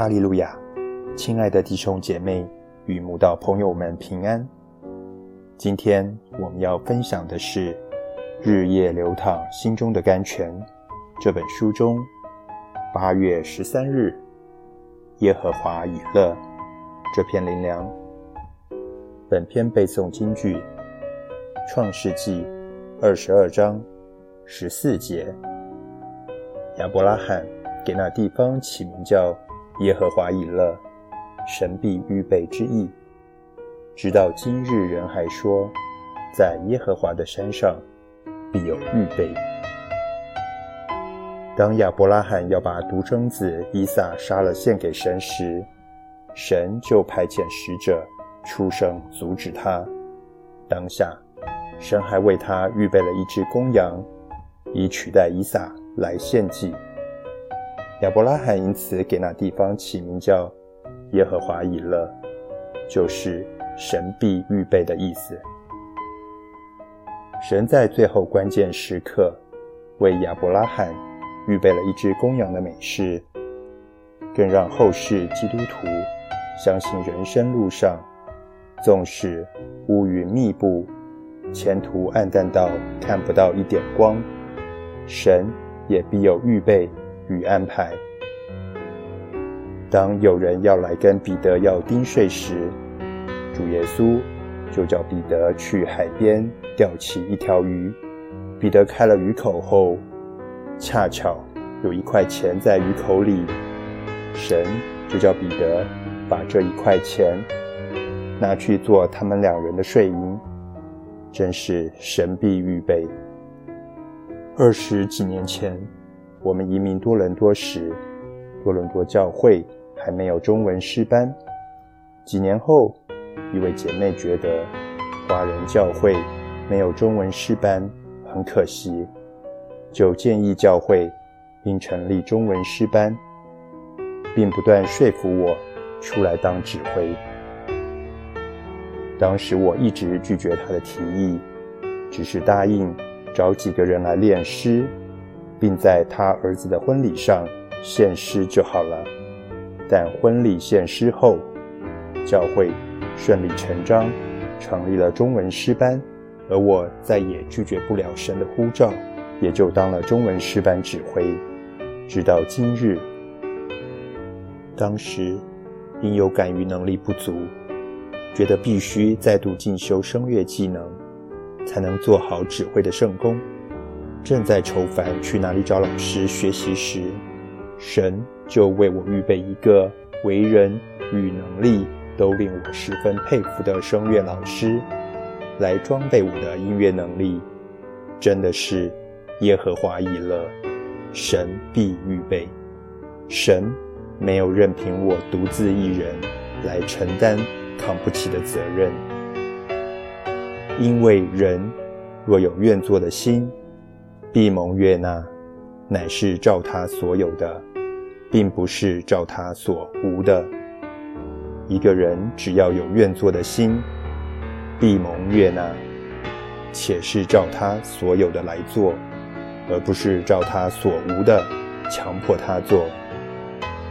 哈利路亚！亲爱的弟兄姐妹与慕道朋友们平安。今天我们要分享的是《日夜流淌心中的甘泉》这本书中八月十三日耶和华以乐这篇灵粮。本篇背诵京剧《创世纪》二十二章十四节。亚伯拉罕给那地方起名叫。耶和华以勒，神必预备之意。直到今日，人还说，在耶和华的山上必有预备。当亚伯拉罕要把独生子以撒杀了献给神时，神就派遣使者出声阻止他。当下，神还为他预备了一只公羊，以取代以撒来献祭。亚伯拉罕因此给那地方起名叫耶和华以勒，就是神必预备的意思。神在最后关键时刻为亚伯拉罕预备了一只公羊的美事，更让后世基督徒相信人生路上，纵使乌云密布，前途暗淡到看不到一点光，神也必有预备。与安排。当有人要来跟彼得要丁税时，主耶稣就叫彼得去海边钓起一条鱼。彼得开了鱼口后，恰巧有一块钱在鱼口里，神就叫彼得把这一块钱拿去做他们两人的税银，真是神必预备。二十几年前。我们移民多伦多时，多伦多教会还没有中文诗班。几年后，一位姐妹觉得华人教会没有中文诗班很可惜，就建议教会应成立中文诗班，并不断说服我出来当指挥。当时我一直拒绝她的提议，只是答应找几个人来练诗。并在他儿子的婚礼上献诗就好了。但婚礼献诗后，教会顺理成章成立了中文诗班，而我再也拒绝不了神的呼召，也就当了中文诗班指挥，直到今日。当时因有感于能力不足，觉得必须再度进修声乐技能，才能做好指挥的圣功。正在愁烦去哪里找老师学习时，神就为我预备一个为人与能力都令我十分佩服的声乐老师，来装备我的音乐能力。真的是耶和华已乐，神必预备。神没有任凭我独自一人来承担扛不起的责任，因为人若有愿做的心。闭蒙悦纳，乃是照他所有的，并不是照他所无的。一个人只要有愿做的心，闭蒙悦纳，且是照他所有的来做，而不是照他所无的强迫他做。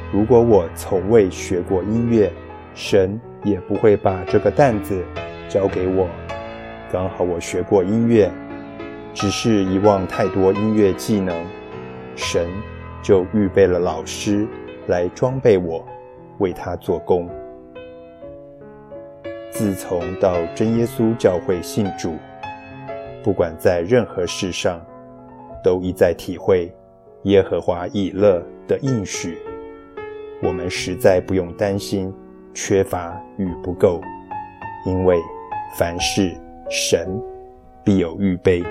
如果我从未学过音乐，神也不会把这个担子交给我。刚好我学过音乐。只是遗忘太多音乐技能，神就预备了老师来装备我，为他做工。自从到真耶稣教会信主，不管在任何事上，都一再体会耶和华以乐的应许。我们实在不用担心缺乏与不够，因为凡事神必有预备。